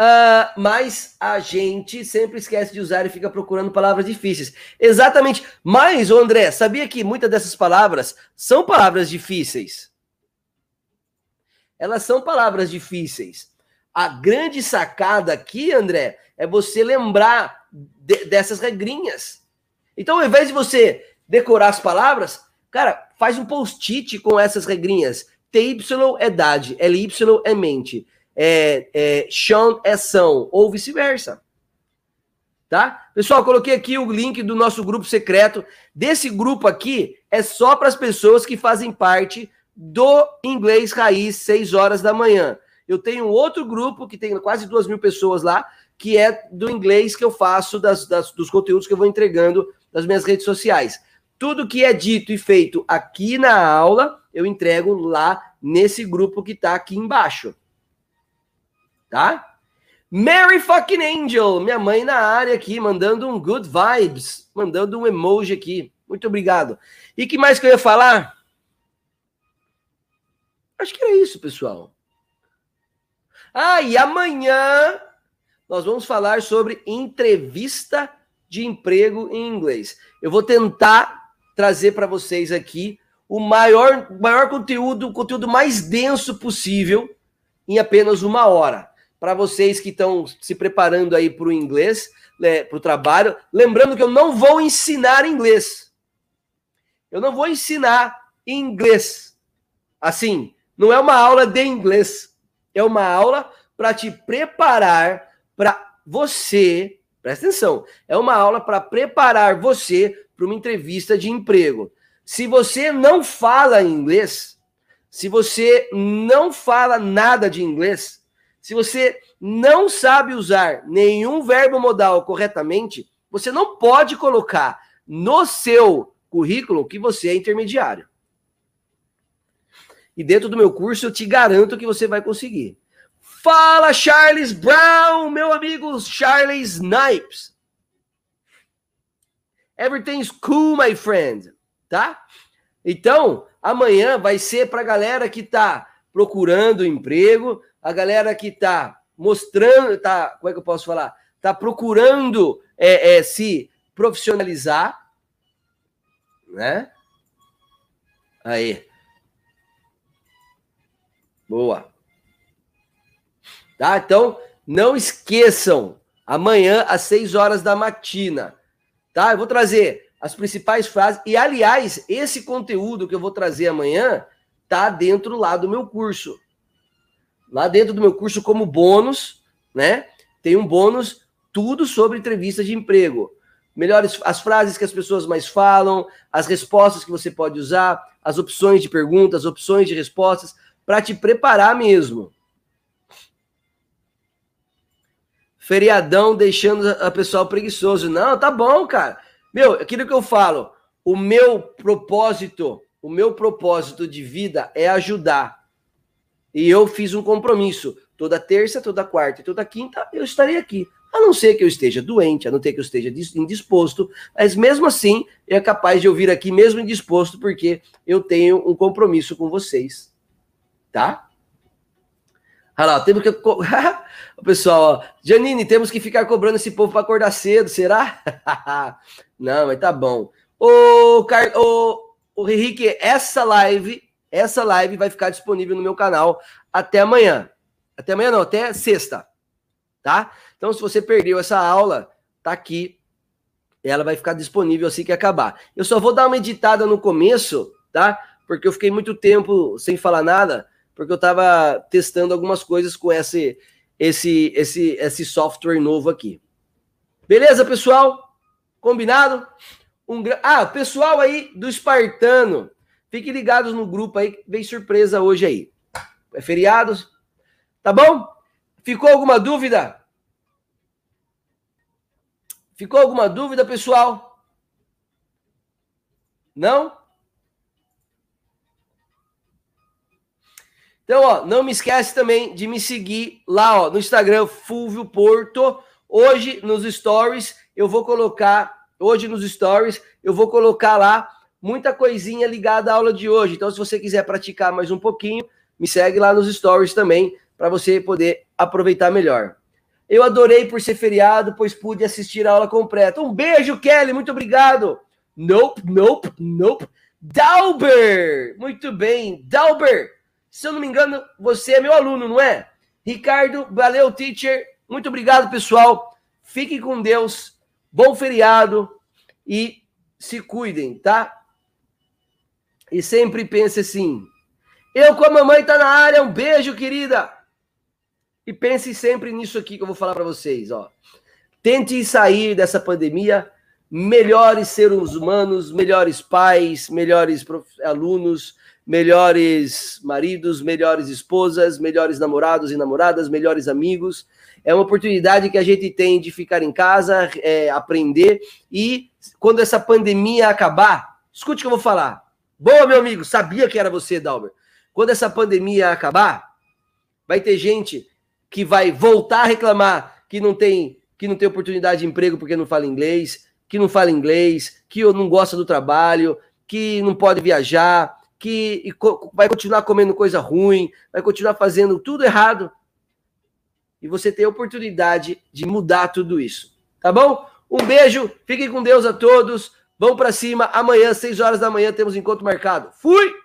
Uh, mas a gente sempre esquece de usar e fica procurando palavras difíceis. Exatamente. Mas, André, sabia que muitas dessas palavras são palavras difíceis? Elas são palavras difíceis. A grande sacada aqui, André, é você lembrar de, dessas regrinhas. Então, ao invés de você decorar as palavras, cara, faz um post-it com essas regrinhas. TY é dade, LY é mente é, é, é São, ou vice-versa. Tá? Pessoal, coloquei aqui o link do nosso grupo secreto. Desse grupo aqui é só para as pessoas que fazem parte do Inglês Raiz, 6 horas da manhã. Eu tenho outro grupo que tem quase duas mil pessoas lá, que é do inglês que eu faço, das, das, dos conteúdos que eu vou entregando nas minhas redes sociais. Tudo que é dito e feito aqui na aula, eu entrego lá nesse grupo que está aqui embaixo tá? Mary fucking Angel, minha mãe na área aqui, mandando um good vibes, mandando um emoji aqui. Muito obrigado. E que mais que eu ia falar? Acho que era isso, pessoal. Ah, e amanhã nós vamos falar sobre entrevista de emprego em inglês. Eu vou tentar trazer para vocês aqui o maior, maior conteúdo, o conteúdo mais denso possível em apenas uma hora. Para vocês que estão se preparando aí para o inglês, né, para o trabalho, lembrando que eu não vou ensinar inglês. Eu não vou ensinar inglês. Assim, não é uma aula de inglês. É uma aula para te preparar para você. Presta atenção. É uma aula para preparar você para uma entrevista de emprego. Se você não fala inglês, se você não fala nada de inglês, se você não sabe usar nenhum verbo modal corretamente, você não pode colocar no seu currículo que você é intermediário. E dentro do meu curso eu te garanto que você vai conseguir. Fala Charles Brown, meu amigo Charles Snipes. Everything's cool, my friend. Tá? Então, amanhã vai ser para a galera que está procurando emprego, a galera que está mostrando, tá, como é que eu posso falar? Está procurando é, é, se profissionalizar, né? Aí. Boa. Tá? Então, não esqueçam, amanhã às 6 horas da matina tá? Eu vou trazer as principais frases e aliás, esse conteúdo que eu vou trazer amanhã tá dentro lá do meu curso. Lá dentro do meu curso como bônus, né? Tem um bônus tudo sobre entrevista de emprego. Melhores as frases que as pessoas mais falam, as respostas que você pode usar, as opções de perguntas, opções de respostas para te preparar mesmo. Feriadão deixando a pessoal preguiçoso. Não, tá bom, cara. Meu, aquilo que eu falo, o meu propósito, o meu propósito de vida é ajudar. E eu fiz um compromisso. Toda terça, toda quarta e toda quinta eu estarei aqui. A não ser que eu esteja doente, a não ser que eu esteja indisposto, mas mesmo assim é capaz de eu vir aqui mesmo indisposto, porque eu tenho um compromisso com vocês. Tá? Olha lá, temos que. o [laughs] pessoal, ó, Janine, temos que ficar cobrando esse povo para acordar cedo, será? [laughs] Não, mas tá bom. Ô, Car... ô, Henrique, essa live, essa live vai ficar disponível no meu canal até amanhã. Até amanhã não, até sexta. Tá? Então, se você perdeu essa aula, tá aqui. Ela vai ficar disponível assim que acabar. Eu só vou dar uma editada no começo, tá? Porque eu fiquei muito tempo sem falar nada porque eu estava testando algumas coisas com esse, esse, esse, esse software novo aqui. Beleza, pessoal? Combinado? Um, ah, pessoal aí do Espartano, fiquem ligados no grupo aí, vem surpresa hoje aí. É feriado, tá bom? Ficou alguma dúvida? Ficou alguma dúvida, pessoal? Não? Então, ó, não me esquece também de me seguir lá, ó, no Instagram, Fulvio Porto. Hoje, nos stories, eu vou colocar, hoje nos stories, eu vou colocar lá muita coisinha ligada à aula de hoje. Então, se você quiser praticar mais um pouquinho, me segue lá nos stories também, para você poder aproveitar melhor. Eu adorei por ser feriado, pois pude assistir a aula completa. Um beijo, Kelly, muito obrigado. Nope, nope, nope. Dalber! Muito bem, Dalber! Se eu não me engano, você é meu aluno, não é? Ricardo, valeu, teacher. Muito obrigado, pessoal. Fiquem com Deus. Bom feriado e se cuidem, tá? E sempre pense assim: eu com a mamãe tá na área. Um beijo, querida. E pense sempre nisso aqui que eu vou falar para vocês, ó. Tente sair dessa pandemia melhores seres humanos, melhores pais, melhores alunos, melhores maridos, melhores esposas, melhores namorados e namoradas, melhores amigos. É uma oportunidade que a gente tem de ficar em casa, é, aprender e quando essa pandemia acabar, escute o que eu vou falar. Boa, meu amigo, sabia que era você, Dalber. Quando essa pandemia acabar, vai ter gente que vai voltar a reclamar que não tem que não tem oportunidade de emprego porque não fala inglês, que não fala inglês, que não gosta do trabalho, que não pode viajar, que vai continuar comendo coisa ruim, vai continuar fazendo tudo errado. E você tem a oportunidade de mudar tudo isso. Tá bom? Um beijo, fiquem com Deus a todos. Vamos para cima. Amanhã, 6 horas da manhã, temos encontro marcado. Fui!